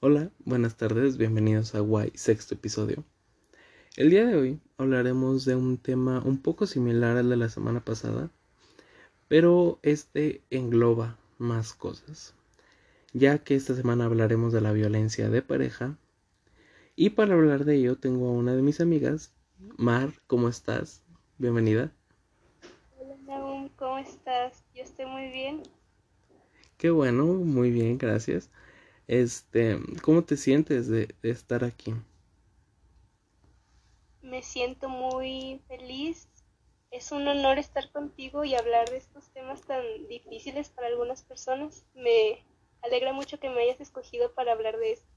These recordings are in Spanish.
Hola, buenas tardes, bienvenidos a Guay, sexto episodio. El día de hoy hablaremos de un tema un poco similar al de la semana pasada, pero este engloba más cosas, ya que esta semana hablaremos de la violencia de pareja. Y para hablar de ello tengo a una de mis amigas, Mar, ¿cómo estás? Bienvenida. Hola, ¿cómo estás? Yo estoy muy bien. Qué bueno, muy bien, gracias. Este, ¿cómo te sientes de, estar aquí? Me siento muy feliz. Es un honor estar contigo y hablar de estos temas tan difíciles para algunas personas. Me alegra mucho que me hayas escogido para hablar de esto.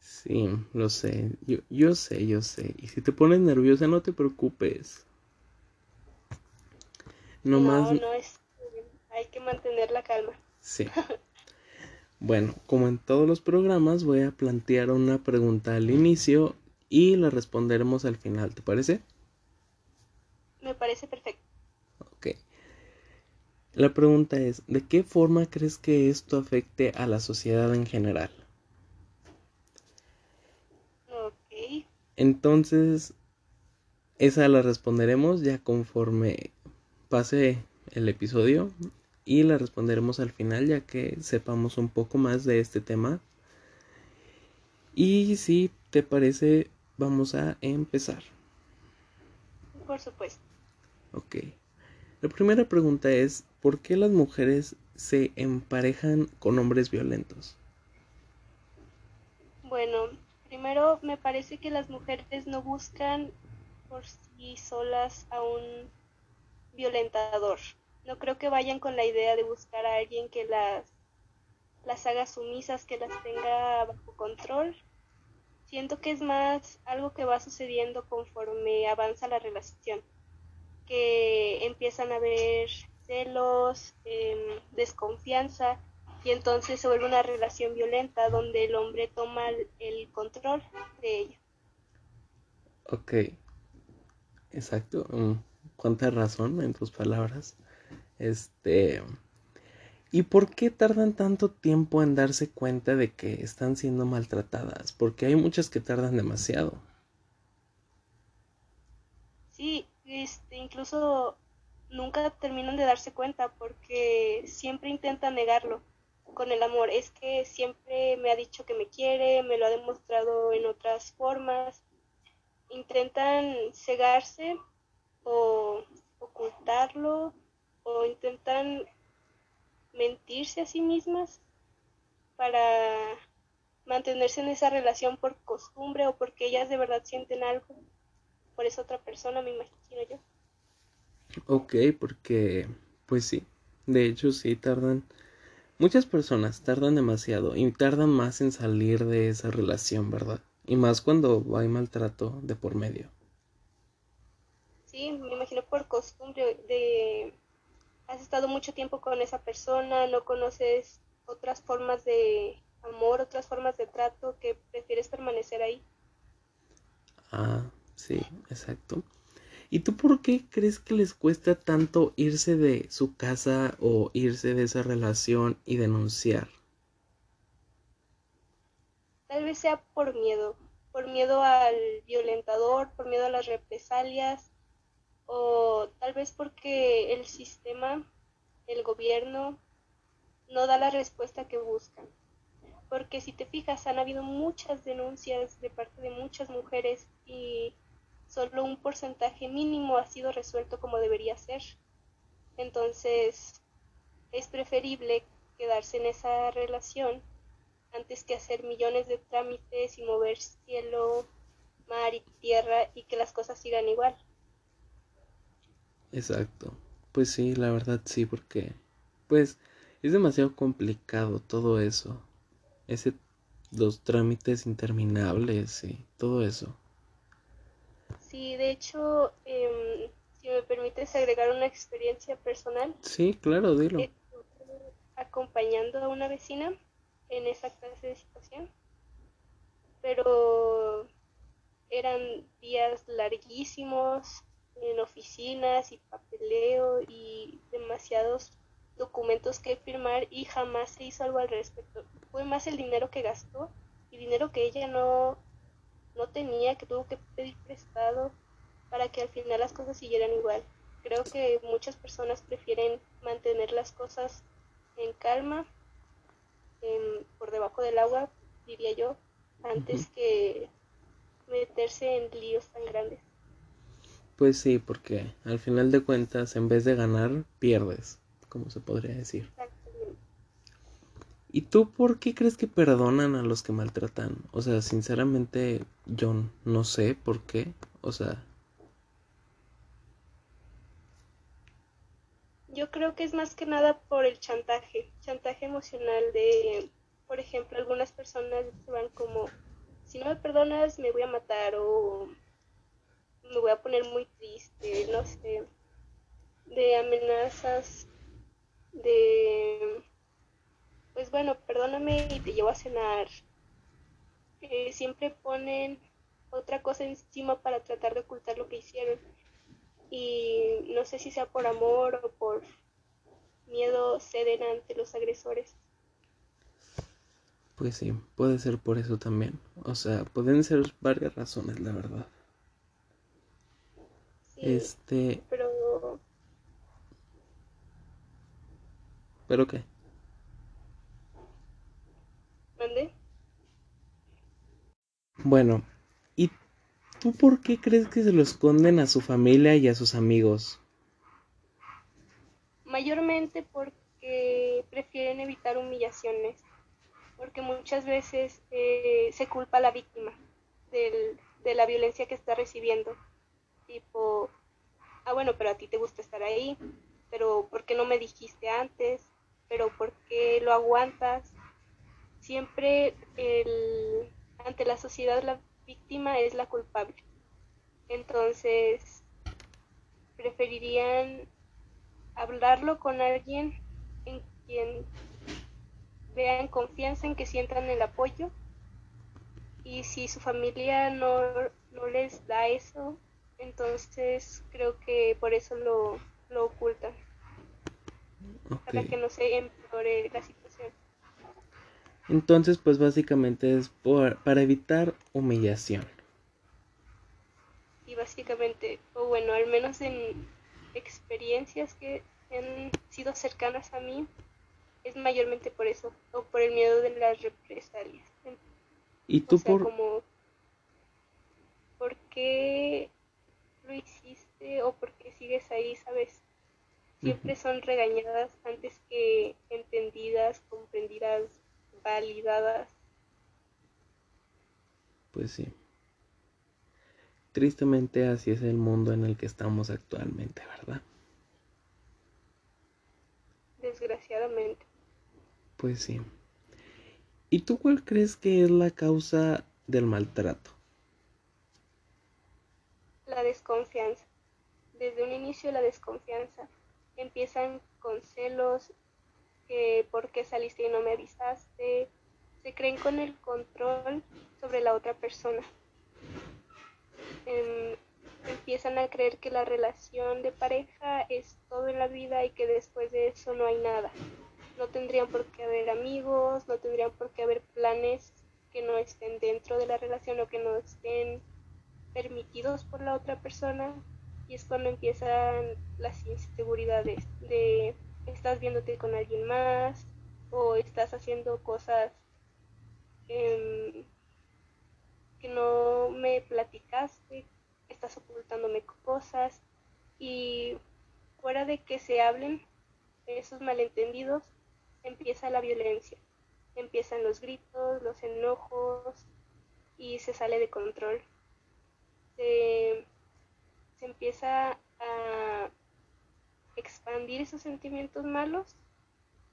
Sí, lo sé. Yo, yo sé, yo sé. Y si te pones nerviosa, no te preocupes. No, más... no es. Hay que mantener la calma. Sí. Bueno, como en todos los programas, voy a plantear una pregunta al inicio y la responderemos al final, ¿te parece? Me parece perfecto. Ok. La pregunta es, ¿de qué forma crees que esto afecte a la sociedad en general? Ok. Entonces, esa la responderemos ya conforme pase el episodio y la responderemos al final ya que sepamos un poco más de este tema. Y si te parece, vamos a empezar. Por supuesto. Ok. La primera pregunta es, ¿por qué las mujeres se emparejan con hombres violentos? Bueno, primero me parece que las mujeres no buscan por sí solas a un violentador no creo que vayan con la idea de buscar a alguien que las, las haga sumisas, que las tenga bajo control. Siento que es más algo que va sucediendo conforme avanza la relación, que empiezan a haber celos, em, desconfianza, y entonces se vuelve una relación violenta donde el hombre toma el control de ella. Ok, exacto. Mm, ¿Cuánta razón en tus palabras? Este. ¿Y por qué tardan tanto tiempo en darse cuenta de que están siendo maltratadas? Porque hay muchas que tardan demasiado. Sí, este, incluso nunca terminan de darse cuenta porque siempre intentan negarlo con el amor. Es que siempre me ha dicho que me quiere, me lo ha demostrado en otras formas. Intentan cegarse o ocultarlo o intentan mentirse a sí mismas para mantenerse en esa relación por costumbre o porque ellas de verdad sienten algo por esa otra persona, me imagino yo. Ok, porque pues sí, de hecho sí tardan, muchas personas tardan demasiado y tardan más en salir de esa relación, ¿verdad? Y más cuando hay maltrato de por medio. Sí, me imagino por costumbre de has estado mucho tiempo con esa persona, no conoces otras formas de amor, otras formas de trato que prefieres permanecer ahí. Ah, sí, exacto. ¿Y tú por qué crees que les cuesta tanto irse de su casa o irse de esa relación y denunciar? Tal vez sea por miedo, por miedo al violentador, por miedo a las represalias, o tal vez porque el sistema, el gobierno, no da la respuesta que buscan. Porque si te fijas, han habido muchas denuncias de parte de muchas mujeres y solo un porcentaje mínimo ha sido resuelto como debería ser. Entonces, es preferible quedarse en esa relación antes que hacer millones de trámites y mover cielo, mar y tierra y que las cosas sigan igual. Exacto. Pues sí, la verdad sí, porque pues es demasiado complicado todo eso. Ese los trámites interminables y todo eso. Sí, de hecho, em, si me permites agregar una experiencia personal. Sí, claro, dilo. acompañando a una vecina en esa clase de situación, pero eran días larguísimos, en oficinas y papeleo y demasiados documentos que firmar y jamás se hizo algo al respecto. Fue más el dinero que gastó y dinero que ella no, no tenía, que tuvo que pedir prestado para que al final las cosas siguieran igual. Creo que muchas personas prefieren mantener las cosas en calma, por debajo del agua, diría yo, antes que meterse en líos tan grandes. Pues sí, porque al final de cuentas, en vez de ganar, pierdes, como se podría decir. ¿Y tú por qué crees que perdonan a los que maltratan? O sea, sinceramente, yo no sé por qué. O sea... Yo creo que es más que nada por el chantaje, chantaje emocional de, por ejemplo, algunas personas van como, si no me perdonas me voy a matar o me voy a poner muy triste, no sé, de amenazas, de, pues bueno, perdóname y te llevo a cenar. Eh, siempre ponen otra cosa encima para tratar de ocultar lo que hicieron. Y no sé si sea por amor o por miedo ceden ante los agresores. Pues sí, puede ser por eso también. O sea, pueden ser varias razones, la verdad este. Pero. ¿Pero qué? ¿Dónde? Bueno, ¿y tú por qué crees que se lo esconden a su familia y a sus amigos? Mayormente porque prefieren evitar humillaciones, porque muchas veces eh, se culpa a la víctima del, de la violencia que está recibiendo tipo, ah, bueno, pero a ti te gusta estar ahí, pero ¿por qué no me dijiste antes? Pero ¿por qué lo aguantas? Siempre el, ante la sociedad la víctima es la culpable. Entonces, preferirían hablarlo con alguien en quien vean confianza, en que sientan el apoyo. Y si su familia no, no les da eso, entonces creo que por eso lo, lo ocultan. Para que no se empeore la situación. Entonces, pues básicamente es por, para evitar humillación. Y básicamente, o bueno, al menos en experiencias que han sido cercanas a mí, es mayormente por eso, o por el miedo de las represalias. ¿Y tú por...? como, ¿por qué lo hiciste o porque sigues ahí, ¿sabes? Siempre son regañadas antes que entendidas, comprendidas, validadas. Pues sí. Tristemente así es el mundo en el que estamos actualmente, ¿verdad? Desgraciadamente. Pues sí. ¿Y tú cuál crees que es la causa del maltrato? Desconfianza. Desde un inicio la desconfianza. Empiezan con celos, que por qué saliste y no me avisaste. Se creen con el control sobre la otra persona. Em, empiezan a creer que la relación de pareja es todo en la vida y que después de eso no hay nada. No tendrían por qué haber amigos, no tendrían por qué haber planes que no estén dentro de la relación o que no estén permitidos por la otra persona y es cuando empiezan las inseguridades de estás viéndote con alguien más o estás haciendo cosas em, que no me platicaste, estás ocultándome cosas y fuera de que se hablen esos malentendidos empieza la violencia, empiezan los gritos, los enojos y se sale de control se, empieza a expandir esos sentimientos malos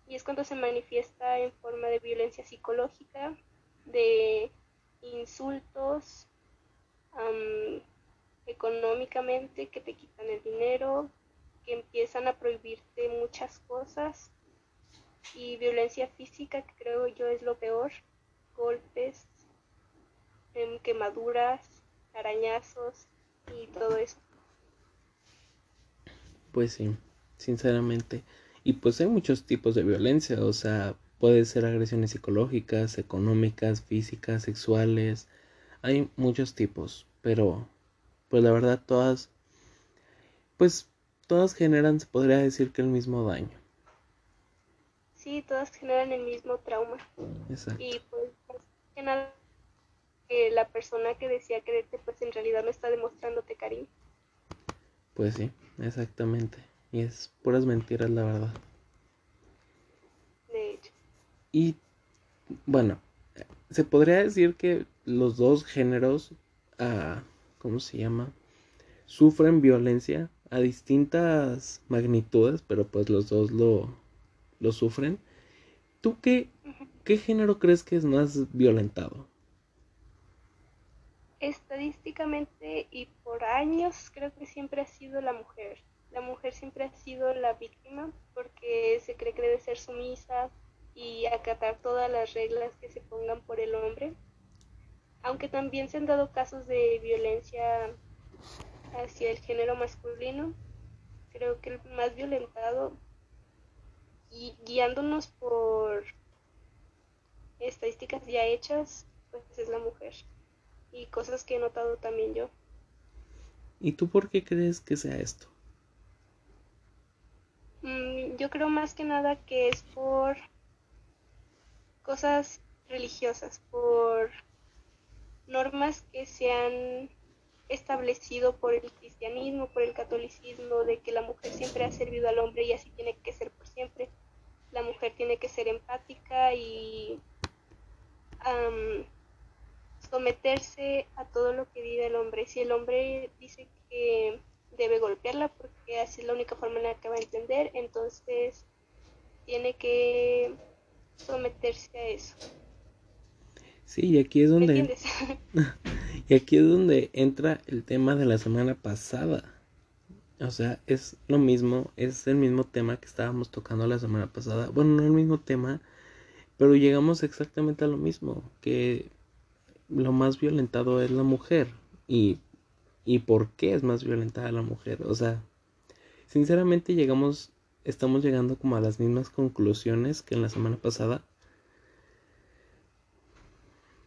y es cuando se manifiesta en forma de violencia psicológica, de insultos económicamente que te quitan el dinero, que empiezan a prohibirte muchas cosas y violencia física que creo yo es lo peor, golpes, em, quemaduras, arañazos y todo eso. Pues sí, sinceramente. Y pues hay muchos tipos de violencia, o sea, puede ser agresiones psicológicas, económicas, físicas, sexuales, hay muchos tipos, pero pues la verdad todas, pues todas generan, se podría decir que el mismo daño. Sí, todas generan el mismo trauma. Exacto. Y pues que nada, que la persona que decía quererte, pues en realidad no está demostrándote cariño. Pues sí, exactamente. Y es puras mentiras, la verdad. De hecho. Y bueno, se podría decir que los dos géneros, uh, ¿cómo se llama? Sufren violencia a distintas magnitudes, pero pues los dos lo, lo sufren. ¿Tú qué, qué género crees que es más violentado? Estadísticamente y por años creo que siempre ha sido la mujer. La mujer siempre ha sido la víctima porque se cree que debe ser sumisa y acatar todas las reglas que se pongan por el hombre. Aunque también se han dado casos de violencia hacia el género masculino, creo que el más violentado y guiándonos por estadísticas ya hechas, pues es la mujer. Y cosas que he notado también yo. ¿Y tú por qué crees que sea esto? Mm, yo creo más que nada que es por cosas religiosas, por normas que se han establecido por el cristianismo, por el catolicismo, de que la mujer siempre ha servido al hombre y así tiene que ser por siempre. La mujer tiene que ser empática y someterse a todo lo que diga el hombre. Si el hombre dice que debe golpearla porque así es la única forma en la que va a entender, entonces tiene que someterse a eso. Sí, y aquí es donde y aquí es donde entra el tema de la semana pasada. O sea, es lo mismo, es el mismo tema que estábamos tocando la semana pasada. Bueno, no el mismo tema, pero llegamos exactamente a lo mismo, que lo más violentado es la mujer. Y, y por qué es más violentada la mujer. O sea, sinceramente llegamos, estamos llegando como a las mismas conclusiones que en la semana pasada.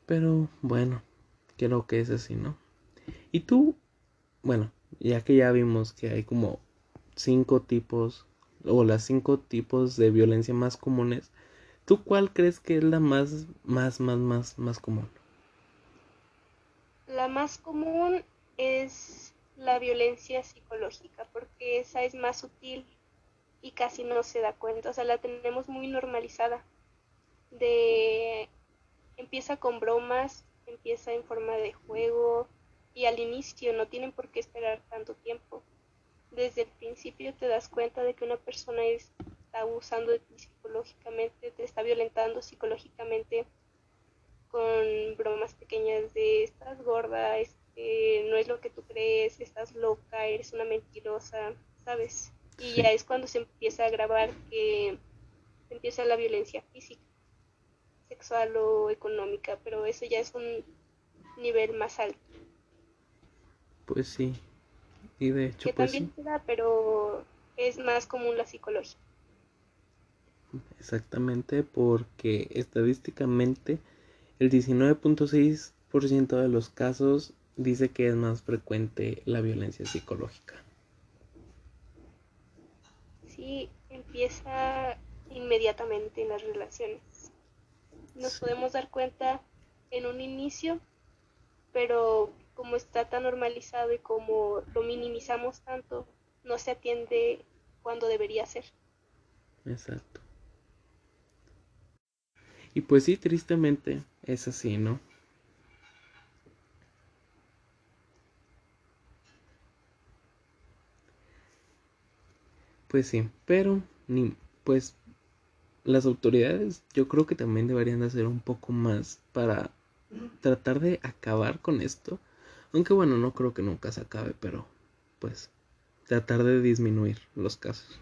Pero bueno, creo que es así, ¿no? Y tú, bueno, ya que ya vimos que hay como cinco tipos, o las cinco tipos de violencia más comunes, ¿tú cuál crees que es la más, más, más, más, más común? La más común es la violencia psicológica, porque esa es más sutil y casi no se da cuenta, o sea, la tenemos muy normalizada. De empieza con bromas, empieza en forma de juego y al inicio no tienen por qué esperar tanto tiempo. Desde el principio te das cuenta de que una persona está abusando de ti psicológicamente, te está violentando psicológicamente con bromas pequeñas de estás gorda, este, no es lo que tú crees, estás loca, eres una mentirosa, ¿sabes? Y ya es cuando se empieza a grabar que empieza la violencia física sexual o económica, pero eso ya es un nivel más alto. Pues sí, y de hecho... Que pues, también se da, pero es más común la psicología. Exactamente, porque estadísticamente el 19.6% de los casos dice que es más frecuente la violencia psicológica. Sí, empieza inmediatamente en las relaciones nos podemos dar cuenta en un inicio, pero como está tan normalizado y como lo minimizamos tanto, no se atiende cuando debería ser. Exacto. Y pues sí, tristemente es así, ¿no? Pues sí, pero ni pues las autoridades yo creo que también deberían de hacer un poco más para tratar de acabar con esto. Aunque bueno, no creo que nunca se acabe, pero pues tratar de disminuir los casos.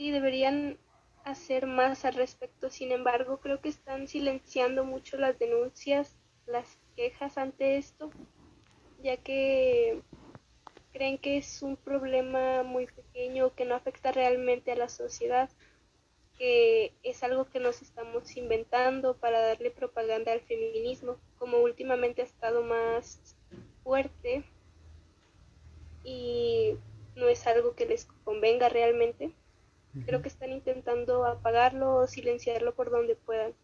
Sí, deberían hacer más al respecto. Sin embargo, creo que están silenciando mucho las denuncias, las quejas ante esto ya que creen que es un problema muy pequeño que no afecta realmente a la sociedad, que es algo que nos estamos inventando para darle propaganda al feminismo, como últimamente ha estado más fuerte y no es algo que les convenga realmente. Creo que están intentando apagarlo o silenciarlo por donde puedan.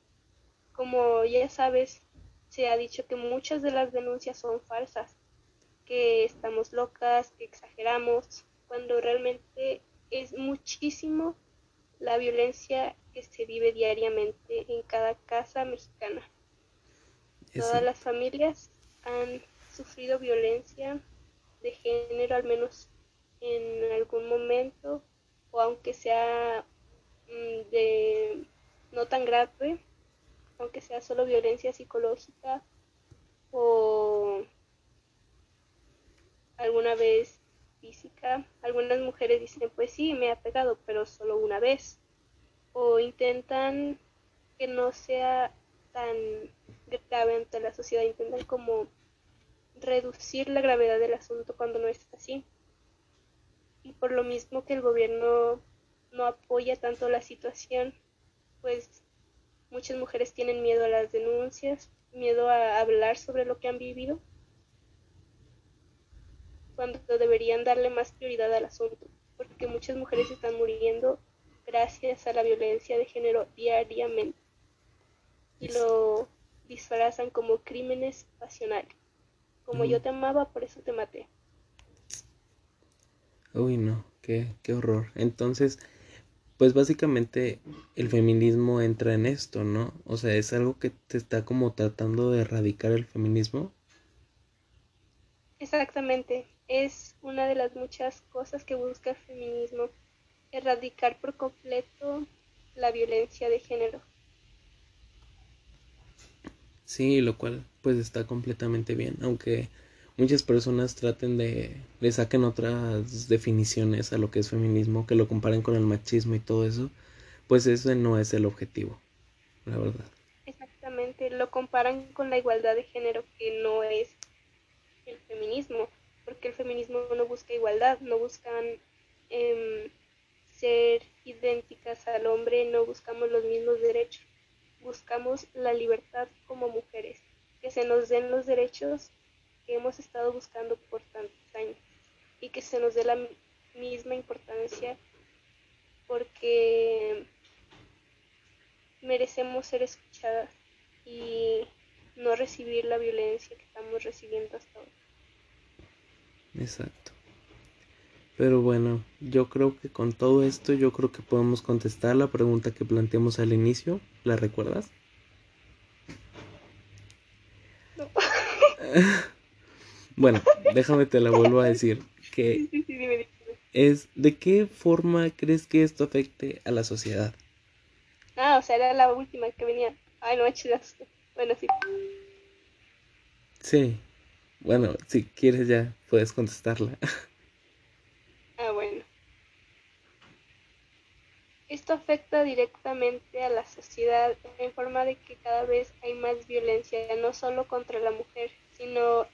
Como ya sabes, se ha dicho que muchas de las denuncias son falsas, que estamos locas, que exageramos, cuando realmente es muchísimo la violencia que se vive diariamente en cada casa mexicana. Todas las familias han sufrido violencia de género al menos en algún momento o aunque sea mm, de no tan grave, aunque sea solo violencia psicológica o alguna vez física. Algunas mujeres dicen, pues sí, me ha pegado, pero solo una vez. O intentan que no sea tan grave ante la sociedad, intentan como reducir la gravedad del asunto cuando no es así. Y por lo mismo que el gobierno no apoya tanto la situación, pues muchas mujeres tienen miedo a las denuncias, miedo a hablar sobre lo que han vivido cuando deberían darle más prioridad al asunto, porque muchas mujeres están muriendo gracias a la violencia de género diariamente y lo disfrazan como crímenes pasionales. Como yo te amaba, por eso te maté. Uy, no, qué, qué horror. Entonces, pues básicamente el feminismo entra en esto, ¿no? O sea, es algo que te está como tratando de erradicar el feminismo. Exactamente es una de las muchas cosas que busca el feminismo, erradicar por completo la violencia de género. Sí, lo cual pues está completamente bien, aunque muchas personas traten de le saquen otras definiciones a lo que es feminismo, que lo comparen con el machismo y todo eso, pues ese no es el objetivo, la verdad. Exactamente, lo comparan con la igualdad de género, que no es el feminismo porque el feminismo no busca igualdad, no buscan em, ser idénticas al hombre, no buscamos los mismos derechos, buscamos la libertad como mujeres, que se nos den los derechos que hemos estado buscando por tantos años y que se nos dé la misma importancia porque merecemos ser escuchadas y no recibir la violencia que estamos recibiendo hasta ahora. Exacto. Pero bueno, yo creo que con todo esto yo creo que podemos contestar la pregunta que planteamos al inicio. ¿La recuerdas? No. bueno, déjame te la vuelvo a decir. Que es ¿de qué forma crees que esto afecte a la sociedad? Ah, o sea, era la última que venía. Ay, no, Bueno, sí. Sí. Bueno, si quieres ya puedes contestarla. Ah, bueno. Esto afecta directamente a la sociedad en forma de que cada vez hay más violencia, no solo contra la mujer, sino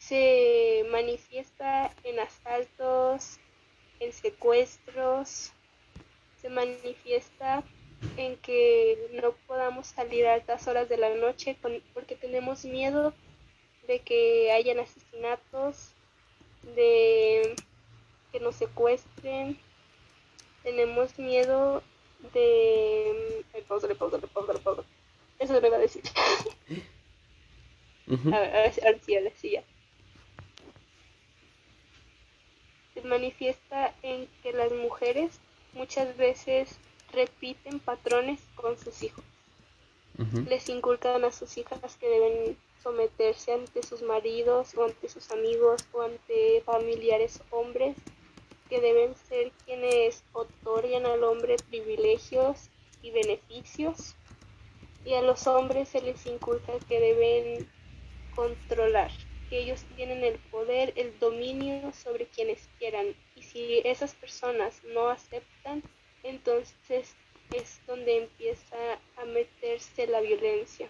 se manifiesta en asaltos, en secuestros, se manifiesta en que no podamos salir a altas horas de la noche porque tenemos miedo de que hayan asesinatos, de que nos secuestren. Tenemos miedo de... Ay, pausa, pausa, pausa, pausa. Eso me iba a decir. a, ver, a ver, si, a ver si ya. Se manifiesta en que las mujeres muchas veces repiten patrones con sus hijos. Les inculcan a sus hijas que deben someterse ante sus maridos o ante sus amigos o ante familiares hombres que deben ser quienes otorguen al hombre privilegios y beneficios. Y a los hombres se les inculca que deben controlar, que ellos tienen el poder, el dominio sobre quienes quieran. Y si esas personas no aceptan, entonces es donde empieza a meterse la violencia.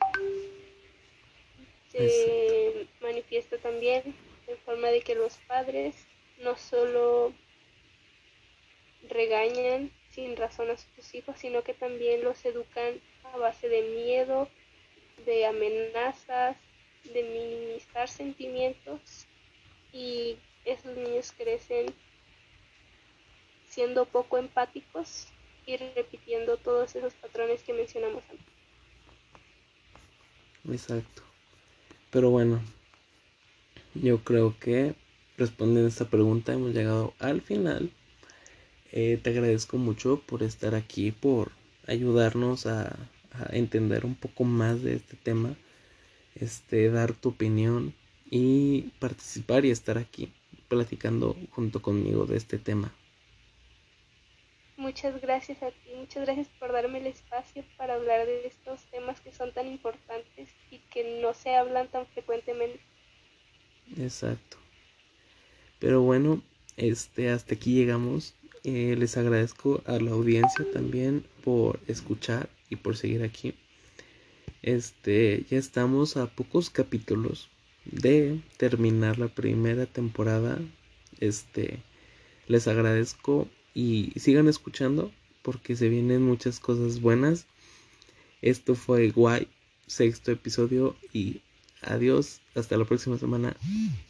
Se manifiesta también en forma de que los padres no solo regañan sin razón a sus hijos, sino que también los educan a base de miedo, de amenazas, de minimizar sentimientos y esos niños crecen siendo poco empáticos y repitiendo todos esos patrones que mencionamos antes. Exacto. Pero bueno, yo creo que respondiendo a esta pregunta hemos llegado al final. Eh, te agradezco mucho por estar aquí, por ayudarnos a, a, entender un poco más de este tema, este, dar tu opinión y participar y estar aquí platicando junto conmigo de este tema. Muchas gracias a ti, muchas gracias por darme el espacio para hablar de estos temas que son tan importantes y que no se hablan tan frecuentemente. Exacto. Pero bueno, este hasta aquí llegamos. Eh, les agradezco a la audiencia también por escuchar y por seguir aquí. Este, ya estamos a pocos capítulos de terminar la primera temporada. Este, les agradezco y sigan escuchando porque se vienen muchas cosas buenas. Esto fue guay, sexto episodio y adiós, hasta la próxima semana.